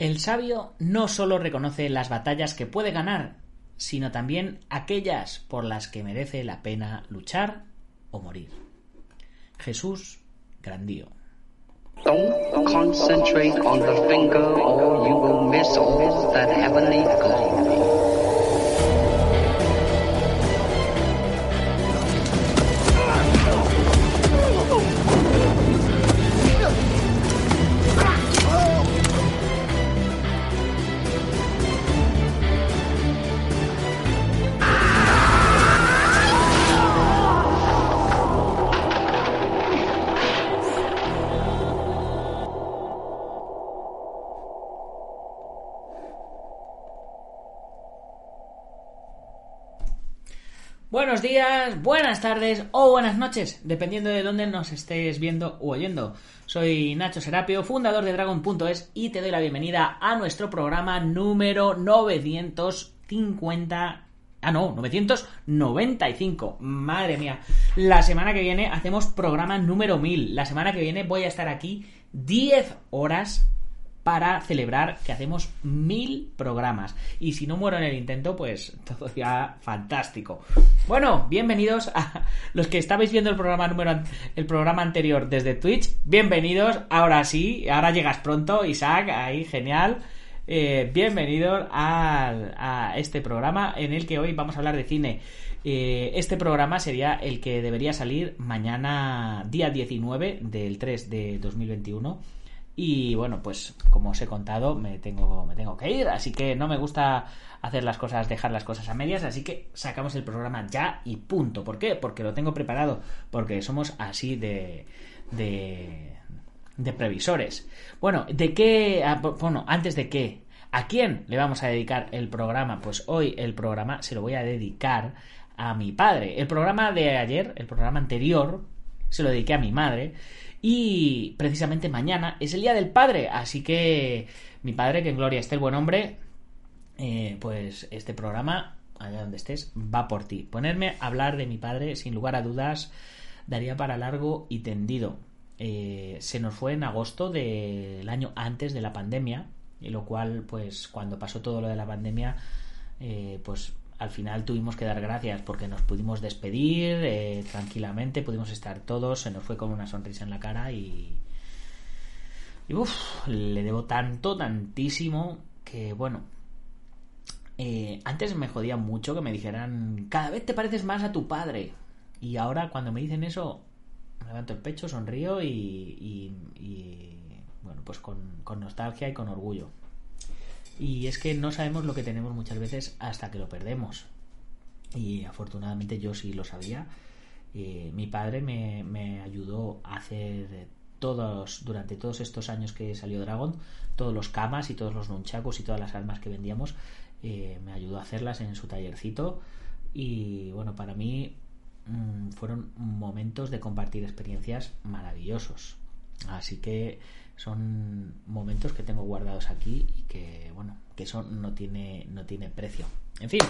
El sabio no solo reconoce las batallas que puede ganar, sino también aquellas por las que merece la pena luchar o morir. Jesús Grandío. Don't concentrate on the finger or you will miss all that heavenly glory. Buenas tardes o buenas noches, dependiendo de dónde nos estés viendo u oyendo. Soy Nacho Serapio, fundador de Dragon.es y te doy la bienvenida a nuestro programa número 950. Ah, no, 995. Madre mía. La semana que viene hacemos programa número 1000. La semana que viene voy a estar aquí 10 horas para celebrar que hacemos mil programas. Y si no muero en el intento, pues todo ya fantástico. Bueno, bienvenidos a los que estabais viendo el programa número el programa anterior desde Twitch. Bienvenidos. Ahora sí, ahora llegas pronto, Isaac, ahí genial. Eh, bienvenidos a, este programa en el que hoy vamos a hablar de cine. Eh, este programa sería el que debería salir mañana, día 19 del 3 de 2021 y bueno, pues como os he contado, me tengo, me tengo que ir, así que no me gusta hacer las cosas, dejar las cosas a medias, así que sacamos el programa ya y punto. ¿Por qué? Porque lo tengo preparado, porque somos así de, de, de previsores. Bueno, ¿de qué? Ah, bueno, antes de qué, ¿a quién le vamos a dedicar el programa? Pues hoy el programa se lo voy a dedicar a mi padre. El programa de ayer, el programa anterior, se lo dediqué a mi madre. Y precisamente mañana es el Día del Padre, así que mi padre, que en gloria esté el buen hombre, eh, pues este programa, allá donde estés, va por ti. Ponerme a hablar de mi padre, sin lugar a dudas, daría para largo y tendido. Eh, se nos fue en agosto del año antes de la pandemia, y lo cual, pues cuando pasó todo lo de la pandemia, eh, pues al final tuvimos que dar gracias porque nos pudimos despedir eh, tranquilamente, pudimos estar todos, se nos fue con una sonrisa en la cara y... Uff, le debo tanto, tantísimo, que bueno... Eh, antes me jodía mucho que me dijeran, cada vez te pareces más a tu padre. Y ahora cuando me dicen eso, me levanto el pecho, sonrío y, bueno, pues con nostalgia y con orgullo. Y es que no sabemos lo que tenemos muchas veces hasta que lo perdemos. Y afortunadamente yo sí lo sabía. Eh, mi padre me, ayudó a hacer todos, durante todos estos años que salió Dragon, todos los kamas y todos los nunchakus y todas las armas que vendíamos, eh, me ayudó a hacerlas en su tallercito. Y bueno, para mí mm, fueron momentos de compartir experiencias maravillosos. Así que son momentos que tengo guardados aquí y que, bueno, que eso no tiene, no tiene precio. En fin,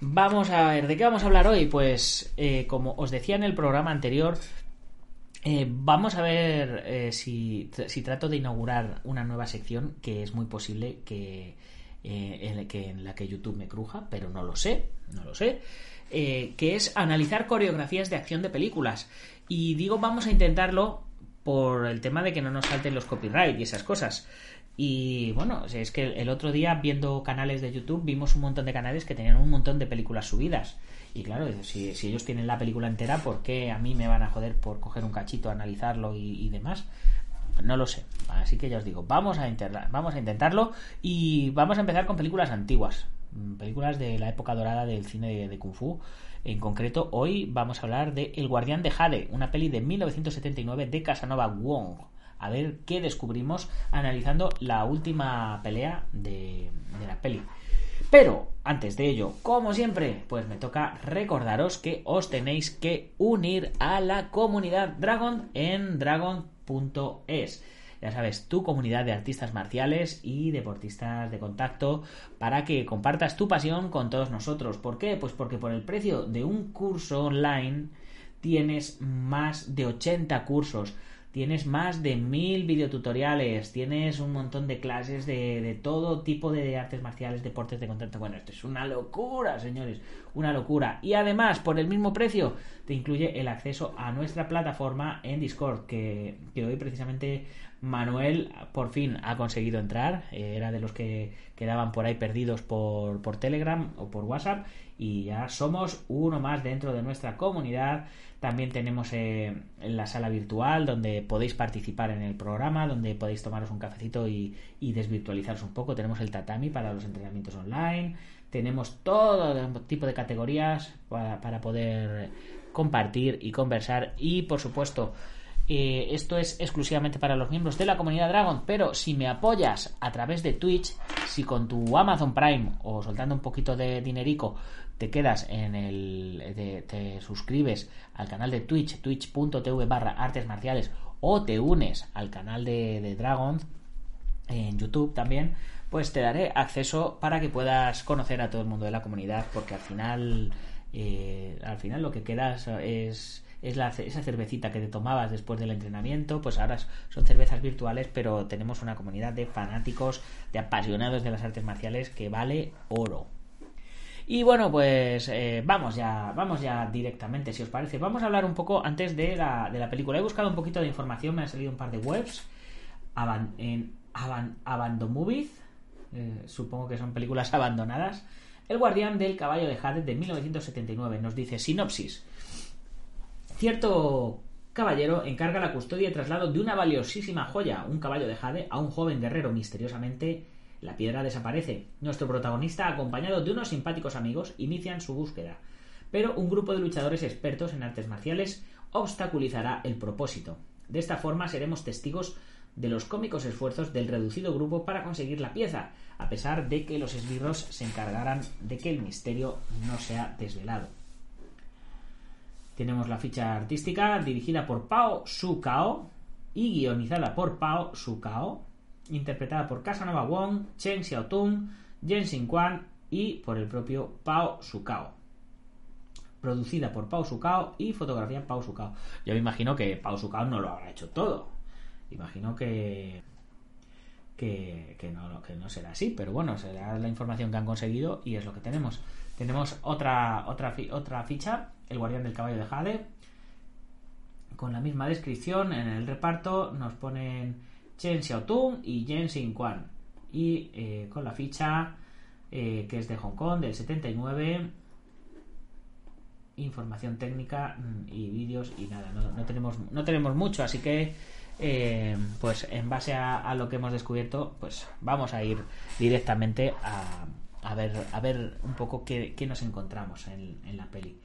vamos a ver, ¿de qué vamos a hablar hoy? Pues, eh, como os decía en el programa anterior, eh, vamos a ver eh, si, si, trato de inaugurar una nueva sección que es muy posible que, en, que en la que YouTube me cruja, pero no lo sé, no lo sé. que es analizar coreografías de acción de películas. Y digo, vamos a intentarlo por el tema de que no nos salten los copyright y esas cosas. Y bueno, es que el otro día viendo canales de YouTube vimos un montón de canales que tenían un montón de películas subidas. Y claro, si, ellos tienen la película entera, ¿por qué a mí me van a joder por coger un cachito, analizarlo y, demás? No lo sé. Así que ya os digo, vamos a, vamos a intentarlo y vamos a empezar con películas antiguas. Mm, películas de la época dorada del cine de Kung Fu. En concreto, hoy vamos a hablar de El Guardián de Jade, una peli de 1979 de Casanova Wong. A ver qué descubrimos analizando la última pelea de, de la peli. Pero antes de ello, como siempre, pues me toca recordaros que os tenéis que unir a la comunidad Dragon en dragon.es ya sabes, tu comunidad de artistas marciales y deportistas de contacto para que compartas tu pasión con todos nosotros. ¿Por qué? Pues porque por el precio de un curso online tienes más de 80 cursos tienes más de mil videotutoriales, tienes un montón de clases de, de, todo tipo de artes marciales, deportes de contacto. Bueno, esto es una locura, señores, una locura. Y además, por el mismo precio, te incluye el acceso a nuestra plataforma en Discord, que, que hoy precisamente Manuel por fin ha conseguido entrar. Eh, era de los que quedaban por ahí perdidos por, por Telegram o por WhatsApp. Y ya somos uno más dentro de nuestra comunidad también tenemos eh, la sala virtual donde podéis participar en el programa, donde podéis tomaros un cafecito y, desvirtualizaros un poco. Tenemos el tatami para los entrenamientos online. Tenemos todo tipo de categorías para, poder compartir y conversar. Y por supuesto, eh, esto es exclusivamente para los miembros de la comunidad Dragon, pero si me apoyas a través de Twitch, si con tu Amazon Prime o soltando un poquito de dinerico te quedas en el. Te, suscribes al canal de Twitch, twitch.tv barra artes marciales, o te unes al canal de, Dragon en YouTube también, pues te daré acceso para que puedas conocer a todo el mundo de la comunidad, porque al final. Eh, al final lo que quedas es es la, esa cervecita que te tomabas después del entrenamiento, pues ahora son cervezas virtuales, pero tenemos una comunidad de fanáticos, de apasionados de las artes marciales que vale oro. Y bueno, pues eh, vamos ya, vamos ya directamente, si os parece. Vamos a hablar un poco antes de la, de la película. He buscado un poquito de información, me han salido un par de webs en Abandomovies, eh, supongo que son películas abandonadas. El guardián del caballo de Jade de 1979 nos dice sinopsis. Cierto caballero encarga la custodia y traslado de una valiosísima joya, un caballo de Jade, a un joven guerrero misteriosamente la piedra desaparece. Nuestro protagonista, acompañado de unos simpáticos amigos, inician su búsqueda. Pero un grupo de luchadores expertos en artes marciales obstaculizará el propósito. De esta forma seremos testigos de los cómicos esfuerzos del reducido grupo para conseguir la pieza, a pesar de que los esbirros se encargarán de que el misterio no sea desvelado. Tenemos la ficha artística dirigida por Pao Su Kao y guionizada por Pao Su Kao interpretada por Casanova Wong, Chen Xiaotung, Jen Quan y por el propio Pao Sukao. Producida por Pao Sukao y fotografía Pao Sukao. Yo me imagino que Pao Sukao no lo habrá hecho todo. Imagino que que, no, que no será así, pero bueno, será la información que han conseguido y es lo que tenemos. Tenemos otra, otra, otra ficha, El Guardián del Caballo de Jade, con la misma descripción. En el reparto nos ponen Chen Xiaotung y Jen Xin Quan. Y eh, con la ficha eh, que es de Hong Kong del 79. Información técnica mm, y vídeos y nada, no, tenemos, no tenemos mucho, así que eh, pues en base a, lo que hemos descubierto, pues vamos a ir directamente a, a ver, a ver un poco qué, nos encontramos en, en la peli.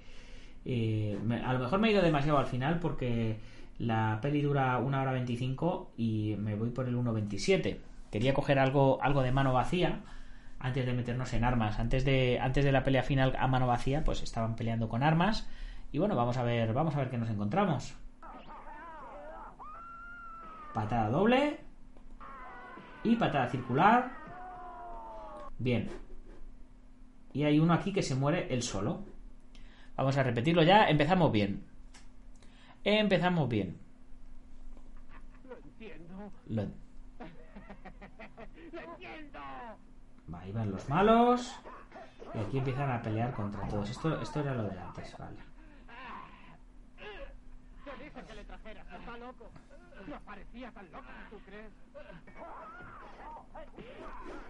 a lo mejor me he ido demasiado al final porque la peli dura una hora 25 y me voy por el 1.27. Quería coger algo, algo de mano vacía antes de meternos en armas. Antes de, antes de la pelea final a mano vacía, pues estaban peleando con armas. Y bueno, vamos a ver, vamos a ver qué nos encontramos. Patada doble. Y patada circular. Bien. Y hay uno aquí que se muere él solo. Vamos a repetirlo ya. Empezamos bien. Empezamos bien. Lo entiendo. Lo... Lo entiendo. Ahí van los malos. Y aquí empiezan a pelear contra todos. Esto, esto era lo de antes, vale. Te dije que le trajeras, está loco. No parecía tan loco, ¿tú crees?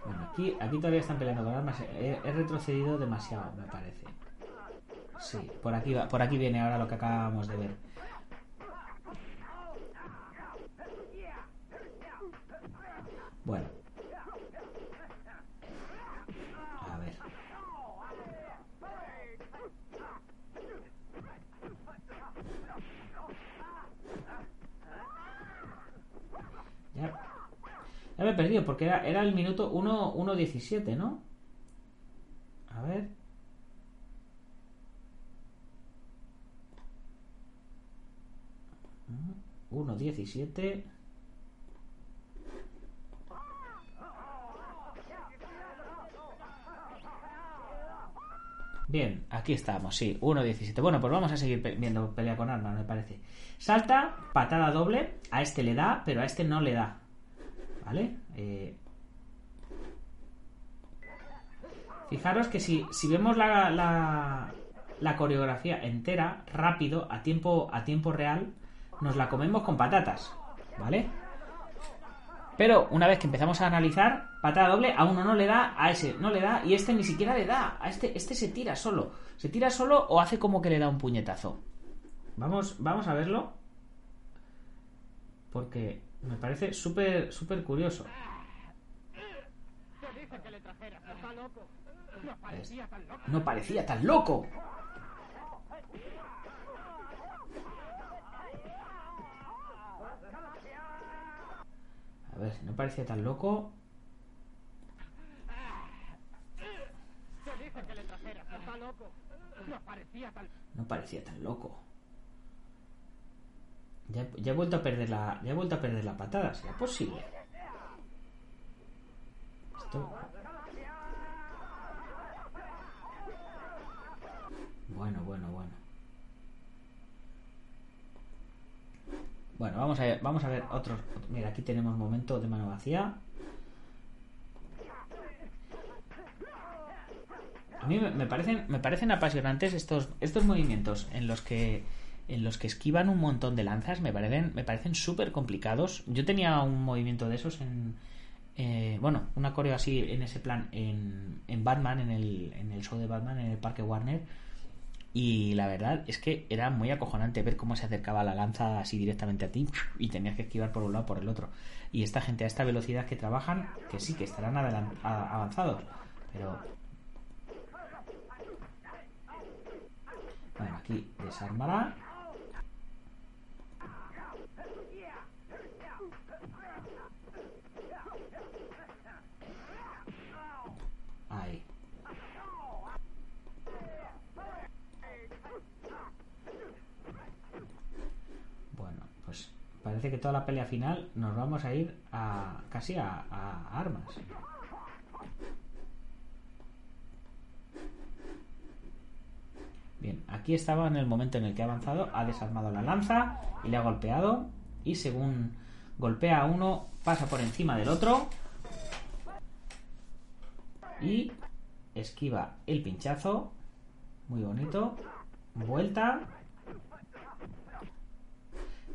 Bueno, aquí, aquí todavía están peleando con armas. He, he retrocedido demasiado, me parece. Sí, por aquí, va, por aquí viene ahora lo que acabamos de ver. Bueno. A ver. Ya, me he perdido porque era, era el minuto 1.17, ¿no? A ver. 1.17. Bien, aquí estamos, sí, 1.17. Bueno, pues vamos a seguir viendo pelea con armas, me parece. Salta, patada doble, a este le da, pero a este no le da. ¿Vale? Eh, Fijaros que si, si vemos la, la, la coreografía entera, rápido, a tiempo, a tiempo real, nos la comemos con patatas, ¿vale? Pero una vez que empezamos a analizar, patada doble, a uno no le da, a ese no le da, y este ni siquiera le da, a este, este se tira solo. ¿Se tira solo o hace como que le da un puñetazo? Vamos, vamos a verlo. Porque me parece súper, súper curioso. No parecía tan loco. A ver, no parecía tan loco. Te dije que le trajeras. Está loco. No parecía tan loco. Ya, ya he vuelto a perder la. Ya he vuelto a perder la patada, ¿será posible? Esto. Bueno, bueno, bueno. Bueno, vamos a ver, vamos a ver otros. Mira, aquí tenemos momento de mano vacía. Mí me parecen, me parecen apasionantes estos, estos movimientos en los que en los que esquivan un montón de lanzas. Me parecen, me parecen súper complicados. Yo tenía un movimiento de esos en eh, bueno, una coreo así en ese plan en, en Batman, en el, en el show de Batman, en el Parque Warner. Y la verdad es que era muy acojonante ver cómo se acercaba la lanza así directamente a ti y tenías que esquivar por un lado por el otro. Y esta gente a esta velocidad que trabajan, que sí, que estarán avanzados, pero Bueno, desarmará. Ahí. Bueno, pues parece que toda la pelea final nos vamos a ir a casi a armas. Bien, aquí estaba en el momento en el que ha avanzado, ha desarmado la lanza y le ha golpeado. Y según golpea a uno, pasa por encima del otro. Y esquiva el pinchazo. Muy bonito. Vuelta.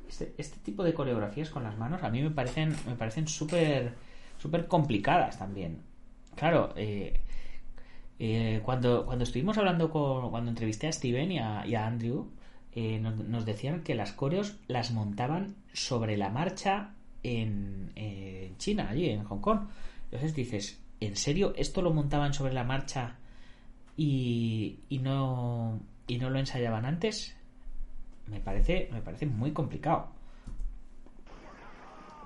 Este, este tipo de coreografías con las manos a mí me parecen me parecen súper súper complicadas también. Claro, eh, eh, cuando, cuando estuvimos hablando con. Cuando entrevisté a Steven y a, y a Andrew, eh, nos, decían que las coreos las montaban sobre la marcha en, China, allí en Hong Kong. Entonces dices, ¿en serio esto lo montaban sobre la marcha y, y no y no lo ensayaban antes? Me parece, me parece muy complicado.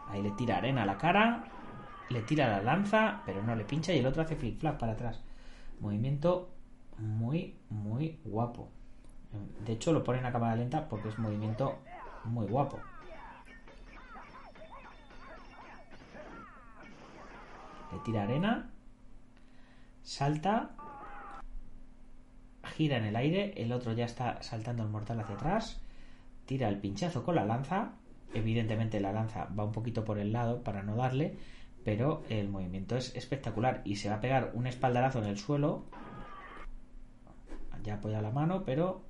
Ahí le tira arena a la cara, le tira la lanza, pero no le pincha y el otro hace flip flap para atrás. Movimiento muy, muy guapo. De hecho, lo ponen a cámara lenta porque es movimiento muy guapo. Le tira arena, salta, gira en el aire, el otro ya está saltando el mortal hacia atrás, tira el pinchazo con la lanza, evidentemente la lanza va un poquito por el lado para no darle, pero el movimiento es espectacular y se va a pegar un espaldarazo en el suelo. Ya apoya la mano, pero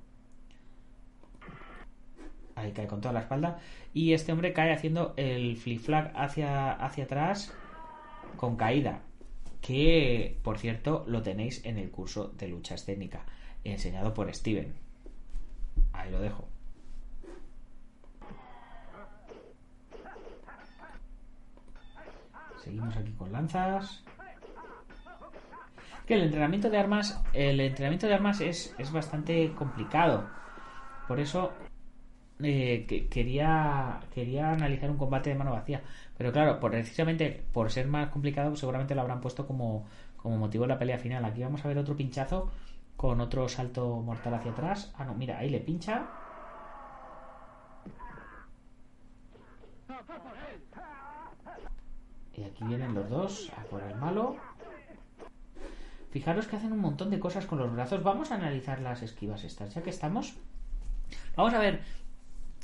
ahí cae con toda la espalda y este hombre cae haciendo el flip flag hacia hacia atrás con caída, que por cierto lo tenéis en el curso de lucha escénica enseñado por Steven. Ahí lo dejo. Seguimos aquí con lanzas. Que el entrenamiento de armas, el entrenamiento de armas es, es bastante complicado. Por eso eh, que, quería quería analizar un combate de mano vacía. Pero claro, por, precisamente por ser más complicado, seguramente lo habrán puesto como, como motivo de la pelea final. Aquí vamos a ver otro pinchazo con otro salto mortal hacia atrás. Ah, no, mira, ahí le pincha. Y aquí vienen los dos a por el malo. Fijaros que hacen un montón de cosas con los brazos. Vamos a analizar las esquivas estas, ya que estamos. Vamos a ver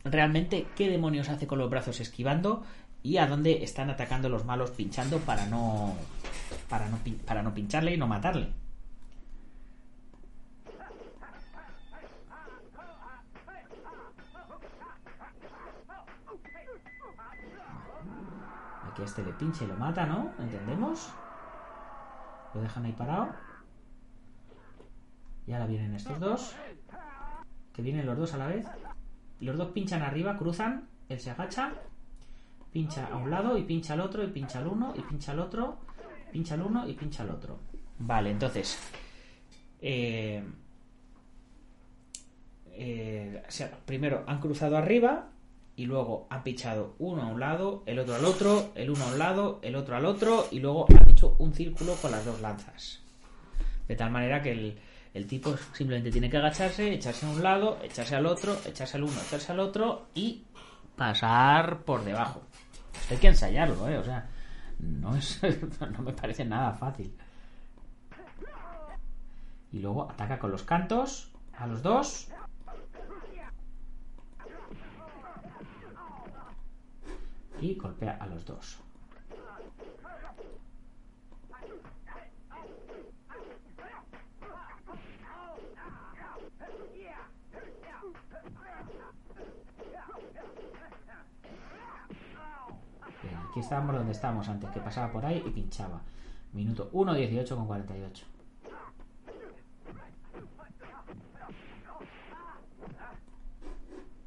realmente qué demonios hace con los brazos esquivando y a dónde están atacando los malos pinchando para no para no, para no pincharle y no matarle. A este le pincha y lo mata, ¿no? ¿Entendemos? Lo dejan ahí parado. Y ahora vienen estos dos. Que vienen los dos a la vez. Los dos pinchan arriba, cruzan. Él se agacha. Pincha a un lado y pincha al otro y pincha al uno y pincha al otro. Pincha al uno y pincha al otro. Vale, entonces. eh, eh, o sea, primero han cruzado arriba y luego han pinchado uno a un lado, el otro al otro, el uno a un lado, el otro al otro y luego han hecho un círculo con las dos lanzas. De tal manera que el, el tipo simplemente tiene que agacharse, echarse a un lado, echarse al otro, echarse al uno, echarse al otro y pasar por debajo. Hay que ensayarlo, ¿eh? O sea, no, es, no me parece nada fácil. Y luego ataca con los cantos a los dos. Y golpea a los dos. Aquí estábamos donde estábamos antes, que pasaba por ahí y pinchaba. Minuto 1.18 con 48.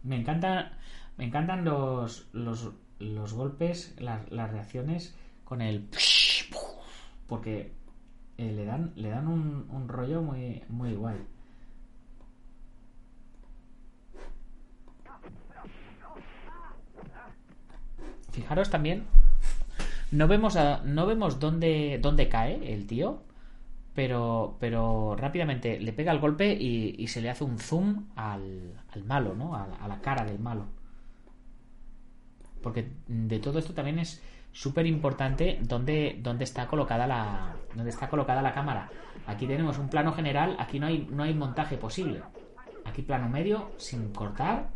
Me encanta, me encantan los, los, los golpes, las, reacciones con el porque eh, le dan le dan un, rollo muy muy guay. Fijaros también no vemos no vemos dónde dónde cae el tío, pero pero rápidamente le pega el golpe y, se le hace un zoom al, al malo, ¿no? A la cara del malo. Porque de todo esto también es súper importante dónde, dónde está colocada la dónde está colocada la cámara. Aquí tenemos un plano general, aquí no hay no hay montaje posible. Aquí plano medio sin cortar.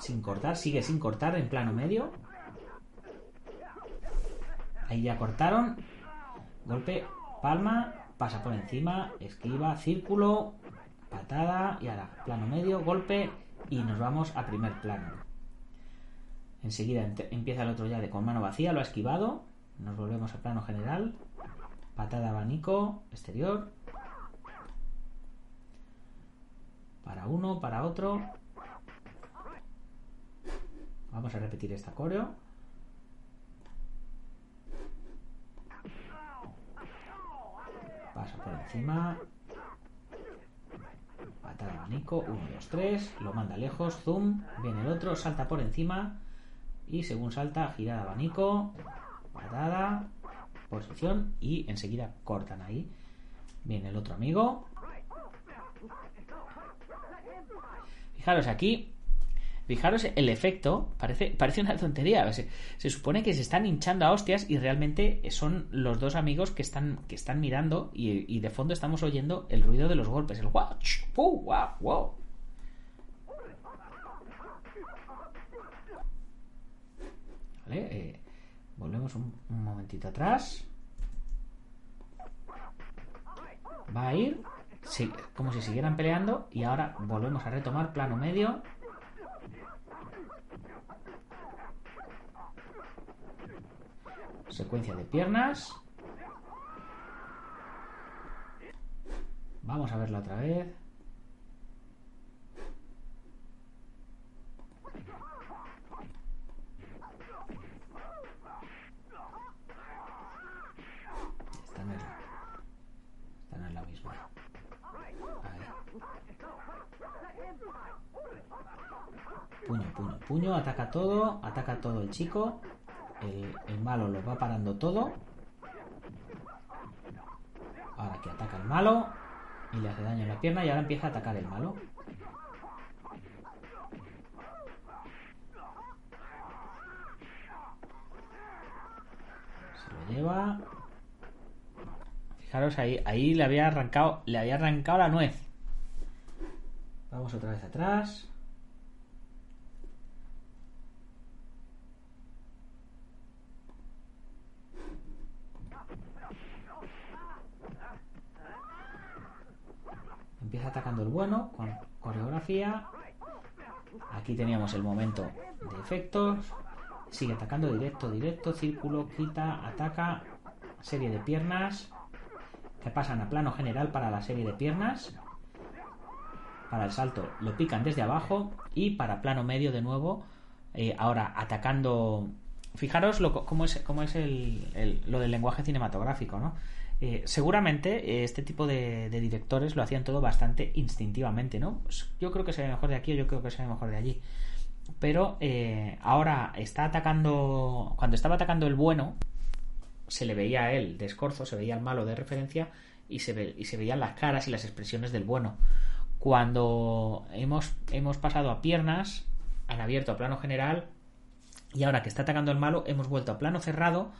Sin cortar, sigue sin cortar en plano medio. Ahí ya cortaron. Golpe, palma, pasa por encima, esquiva, círculo, patada y ahora plano medio, golpe y nos vamos a primer plano. Enseguida empieza el otro ya de con mano vacía, lo ha esquivado. Nos volvemos al plano general. Patada abanico, exterior. Para uno, para otro. Vamos a repetir esta coreo. Pasa por encima. Patada abanico. 1, 2, 3. Lo manda lejos. Zoom. Viene el otro. Salta por encima. Y según salta, girada abanico. Patada. Posición. Y enseguida cortan ahí. Viene el otro amigo. Fijaros aquí. Fijaros el efecto, parece, parece una tontería. Se, supone que se están hinchando a hostias y realmente son los dos amigos que están, que están mirando y, de fondo estamos oyendo el ruido de los golpes. El ch, pu, guau, guau. Vale, eh, volvemos un, momentito atrás. Va a ir como si siguieran peleando y ahora volvemos a retomar plano medio. Secuencia de piernas. Vamos a verla otra vez. Esta no la, esta no la misma. Puño, puño, puño, ataca todo, ataca todo el chico. El, malo lo va parando todo. Ahora que ataca el malo y le hace daño en la pierna y ahora empieza a atacar el malo. Se lo lleva. Fijaros ahí, ahí le había arrancado, le había arrancado la nuez. Vamos otra vez atrás. Empieza atacando el bueno con coreografía. Aquí teníamos el momento de efectos. Sigue atacando directo, directo, círculo, quita, ataca. Serie de piernas. Que pasan a plano general para la serie de piernas. Para el salto lo pican desde abajo. Y para plano medio de nuevo. eh, ahora atacando. Fijaros lo, cómo es, cómo es el- el- lo del lenguaje cinematográfico, ¿no? Eh, seguramente eh, este tipo de, directores lo hacían todo bastante instintivamente, ¿no? Pues Yo creo que se ve mejor de aquí o yo creo que se ve mejor de allí. Pero eh, ahora está atacando. Cuando estaba atacando el bueno, se le veía a él de escorzo, se veía al malo de referencia y se, ve- y se veían las caras y las expresiones del bueno. Cuando hemos, hemos pasado a piernas, han abierto a plano general y ahora que está atacando el malo, hemos vuelto a plano cerrado,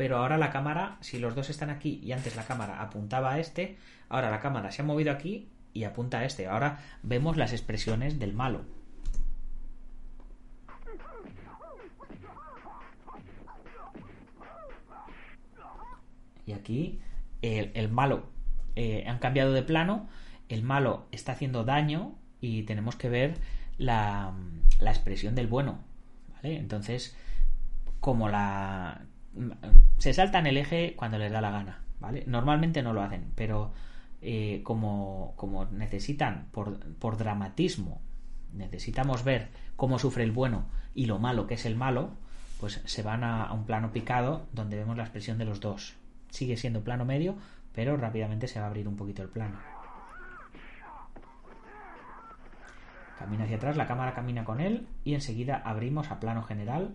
pero ahora la cámara, si los dos están aquí y antes la cámara apuntaba a este, ahora la cámara se ha movido aquí y apunta a este. Ahora vemos las expresiones del malo. Y aquí el, malo eh, han cambiado de plano, el malo está haciendo daño y tenemos que ver la, la expresión del bueno. ¿vale? Entonces, como la... Se saltan el eje cuando les da la gana, ¿vale? Normalmente no lo hacen, pero eh, como, como necesitan, por, por dramatismo, necesitamos ver cómo sufre el bueno y lo malo que es el malo, pues se van a, a un plano picado donde vemos la expresión de los dos. Sigue siendo plano medio, pero rápidamente se va a abrir un poquito el plano. Camina hacia atrás, la cámara camina con él y enseguida abrimos a plano general.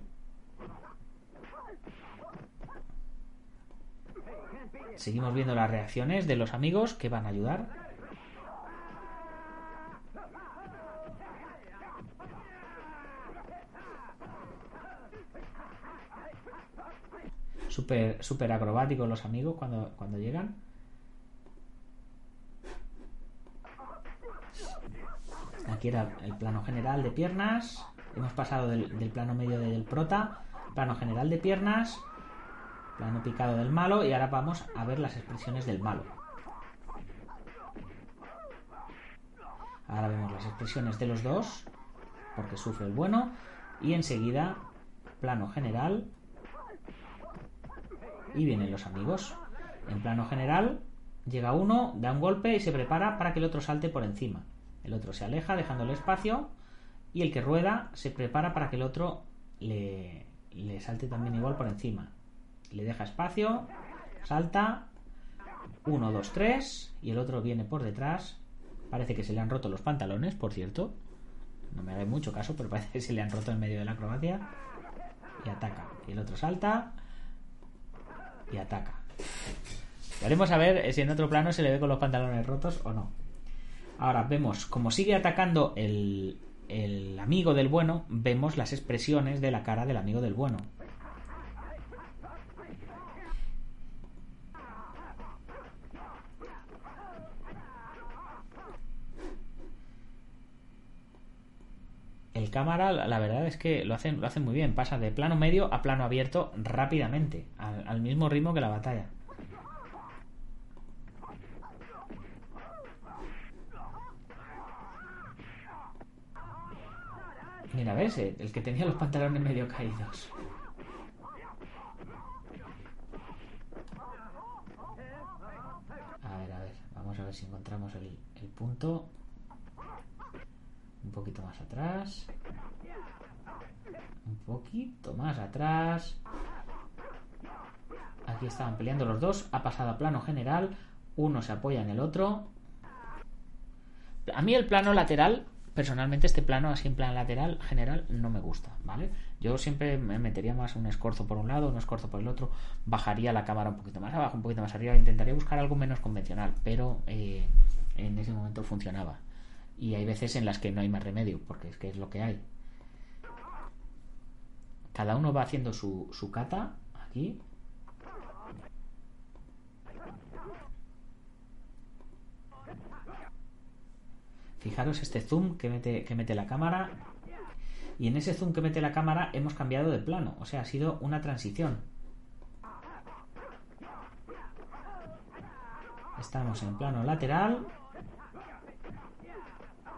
Seguimos viendo las reacciones de los amigos que van a ayudar. Súper super acrobáticos los amigos cuando, cuando llegan. Aquí era el plano general de piernas. Hemos pasado del, del plano medio del prota, plano general de piernas, plano picado del malo y ahora vamos a ver las expresiones del malo. Ahora vemos las expresiones de los dos, porque sufre el bueno, y enseguida plano general y vienen los amigos. En plano general llega uno, da un golpe y se prepara para que el otro salte por encima. El otro se aleja dejándole espacio y el que rueda se prepara para que el otro le, le salte también igual por encima. Le deja espacio, salta, 1, 2, 3 y el otro viene por detrás. Parece que se le han roto los pantalones, por cierto. No me hagáis mucho caso, pero parece que se le han roto en medio de la acrobacia. Y ataca. Y el otro salta y ataca. Veremos a ver si en otro plano se le ve con los pantalones rotos o no. Ahora vemos, como sigue atacando el, el amigo del bueno, vemos las expresiones de la cara del amigo del bueno. El cámara, la verdad es que lo hacen, lo hacen muy bien. Pasa de plano medio a plano abierto rápidamente, al, mismo ritmo que la batalla. Mira, ¿ves? El el que tenía los pantalones medio caídos. A ver, a ver, vamos a ver si encontramos el punto. Un poquito más atrás. Un poquito más atrás. Aquí estaban peleando los dos. Ha pasado a plano general. Uno se apoya en el otro. A mí el plano lateral, personalmente este plano así en plan lateral general no me gusta, ¿vale? Yo siempre me metería más un escorzo por un lado, un escorzo por el otro, bajaría la cámara un poquito más abajo, un poquito más arriba, intentaría buscar algo menos convencional, pero eh, en ese momento funcionaba y hay veces en las que no hay más remedio, porque es que es lo que hay. Cada uno va haciendo su, su cata aquí. Fijaros este zoom que mete, que mete la cámara. Y en ese zoom que mete la cámara hemos cambiado de plano. O sea, ha sido una transición. Estamos en plano lateral.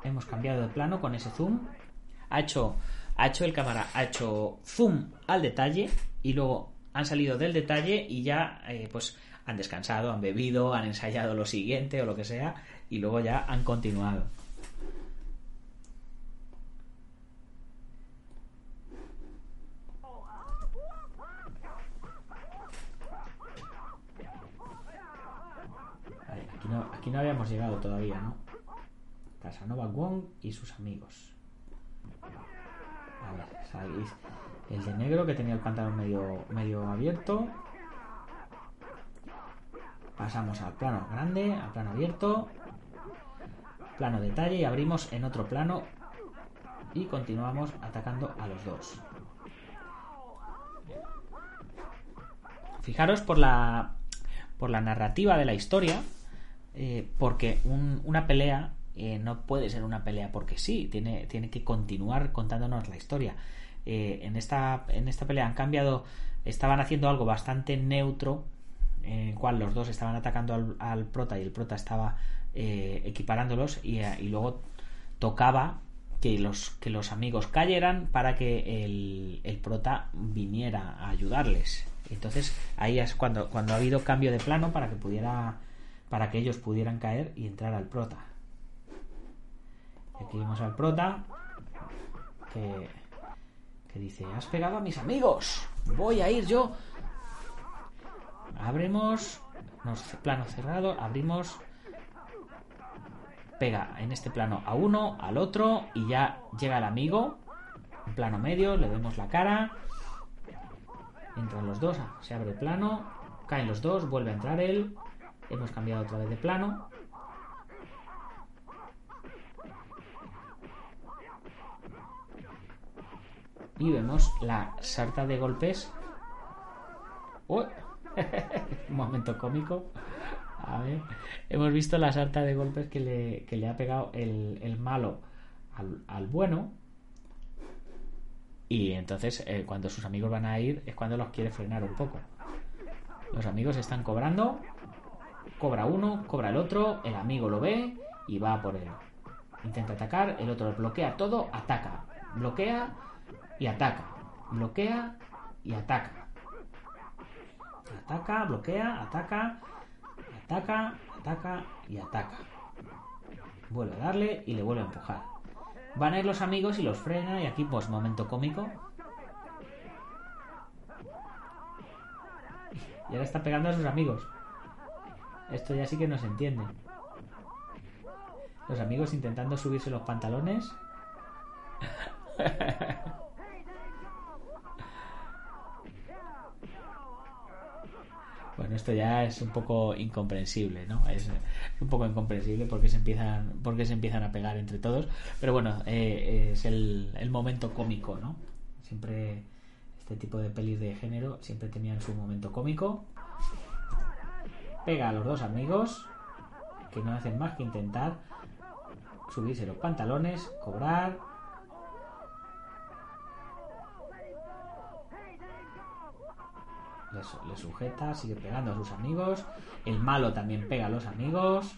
Hemos cambiado de plano con ese zoom. Ha hecho, ha hecho el cámara, ha hecho zoom al detalle y luego han salido del detalle y ya eh, pues han descansado, han bebido, han ensayado lo siguiente o lo que sea y luego ya han continuado. Aquí, no, aquí no habíamos llegado todavía, ¿no? Casanova Wong y sus amigos. A ver, salís. El de negro que tenía el pantalón medio, medio abierto. Pasamos al plano grande, al plano abierto. Plano detalle y abrimos en otro plano. Y continuamos atacando a los dos. Fijaros por la, por la narrativa de la historia. eh, porque un- una pelea eh, no puede ser una pelea porque sí. Tiene, tiene que continuar contándonos la historia. Eh, en, esta, en esta pelea han cambiado. Estaban haciendo algo bastante neutro en el cual los dos estaban atacando al, prota y el prota estaba eh, equiparándolos y, eh, y luego tocaba que los, que los amigos cayeran para que el, el prota viniera a ayudarles. Entonces ahí es cuando, cuando ha habido cambio de plano para que pudiera para que ellos pudieran caer y entrar al prota. Aquí vemos al prota que, que dice, has pegado a mis amigos, voy a ir yo abrimos nos, plano cerrado abrimos pega en este plano a uno al otro y ya llega el amigo en plano medio le vemos la cara entran los dos se abre el plano caen los dos vuelve a entrar él hemos cambiado otra vez de plano y vemos la sarta de golpes ¡Uy! un momento cómico. A ver, hemos visto la sarta de golpes que le, que le ha pegado el, el malo al, al bueno. Y entonces, eh, cuando sus amigos van a ir, es cuando los quiere frenar un poco. Los amigos están cobrando. Cobra uno, cobra el otro. El amigo lo ve y va por él. Intenta atacar, el otro bloquea todo, ataca. Bloquea y ataca. Bloquea y ataca. Ataca, bloquea, ataca, ataca, ataca y ataca. Vuelve a darle y le vuelve a empujar. Van a ir los amigos y los frena y aquí pues momento cómico. Y ahora está pegando a sus amigos. Esto ya sí que no se entiende. Los amigos intentando subirse los pantalones. Bueno, esto ya es un poco incomprensible, ¿no? Es un poco incomprensible porque se empiezan, porque se empiezan a pegar entre todos. Pero bueno, eh, es el, el momento cómico, ¿no? Siempre este tipo de pelis de género siempre tenían su momento cómico. Pega a los dos amigos que no hacen más que intentar subirse los pantalones, cobrar. Le, su- le sujeta, sigue pegando a sus amigos. El malo también pega a los amigos.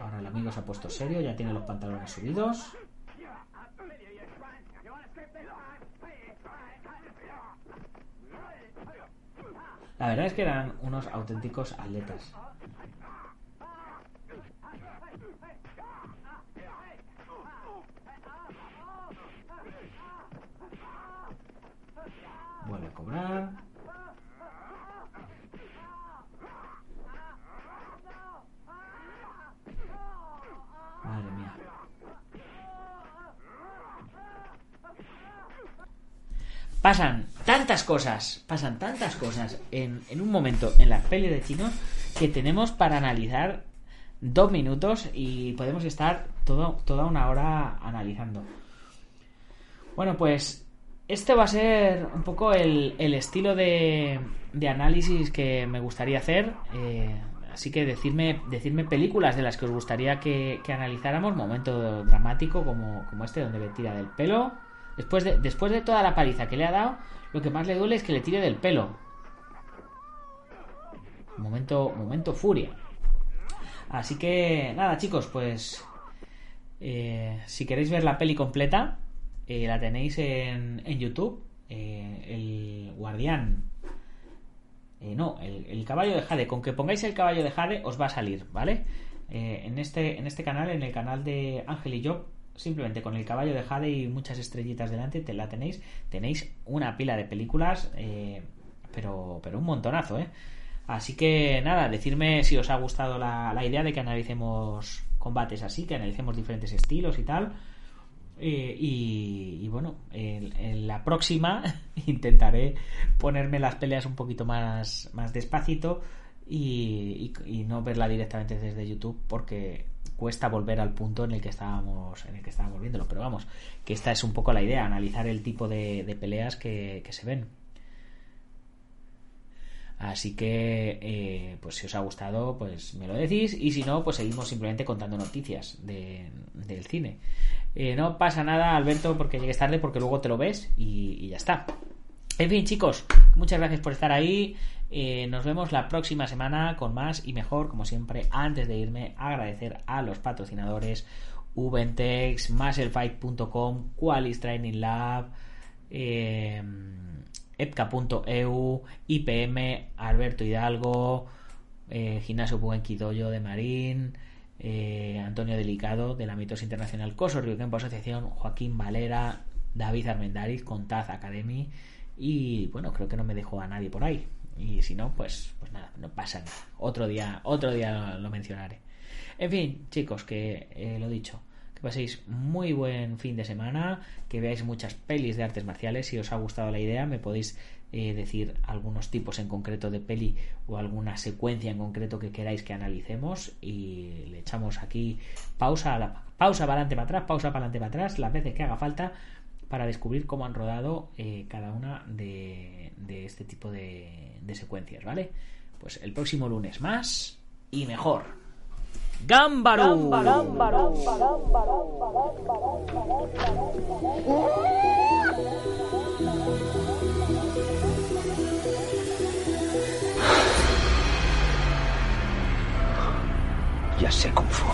Ahora el amigo se ha puesto serio, ya tiene los pantalones subidos. La verdad es que eran unos auténticos atletas. Madre mía. Pasan tantas cosas, pasan tantas cosas en, en un momento en la peli de chinos que tenemos para analizar dos minutos y podemos estar todo, toda una hora analizando. Bueno, pues este va a ser un poco el, el estilo de, de análisis que me gustaría hacer. eh, así que decirme, películas de las que os gustaría que, que analizáramos. Momento dramático como, como este, donde le tira del pelo. Después de, después de toda la paliza que le ha dado, lo que más le duele es que le tire del pelo. Momento, momento furia. Así que nada, chicos, pues eh, si queréis ver la peli completa, eh, la tenéis en, en YouTube. Eh, el Guardián. eh, no, el, el caballo de Jade. Con que pongáis el caballo de Jade os va a salir, ¿vale? Eh, en, este, en este canal, en el canal de Ángel y yo, simplemente con el caballo de Jade y muchas estrellitas delante, te la tenéis. Tenéis una pila de películas, pero, pero un montonazo, ¿eh? Así que nada, decirme si os ha gustado la, la idea de que analicemos combates así, que analicemos diferentes estilos y tal. Eh, y, bueno, en, la próxima intentaré ponerme las peleas un poquito más, más despacito y, y- no verla directamente desde YouTube porque cuesta volver al punto en el que estábamos en el que estábamos viéndolo. Pero vamos, que esta es un poco la idea, analizar el tipo de, peleas que se ven. Así que, eh, pues si os ha gustado, pues me lo decís. Y si no, pues seguimos simplemente contando noticias de- del cine. Eh, no pasa nada, Alberto, porque llegues tarde, porque luego te lo ves y, ya está. En fin, chicos, muchas gracias por estar ahí. Eh, nos vemos la próxima semana con más y mejor, como siempre. Antes de irme, agradecer a los patrocinadores Ubentex, Musclefight.com, Qualis Training Lab, eh, epca.eu, IPM, Alberto Hidalgo, eh, Gimnasio Buenquidoyo de Marín, eh, Antonio Delicado de la Mitos Internacional Coso Río Campo Asociación, Joaquín Valera, David Armendariz, Contaz Academy y bueno, creo que no me dejo a nadie por ahí. Y si no, pues, pues nada, no pasa nada. Otro día, otro día lo mencionaré. En fin, chicos, que eh, lo dicho, que paséis muy buen fin de semana, que veáis muchas pelis de artes marciales. Si os ha gustado la idea, me podéis eh, decir algunos tipos en concreto de peli o alguna secuencia en concreto que queráis que analicemos y le echamos aquí pausa, a la, pausa para adelante para atrás, pausa para adelante para atrás, las veces que haga falta para descubrir cómo han rodado eh, cada una de, este tipo de secuencias, ¿vale? Pues el próximo lunes más y mejor. ¡Gámbaro! Ya sé Kung Fu.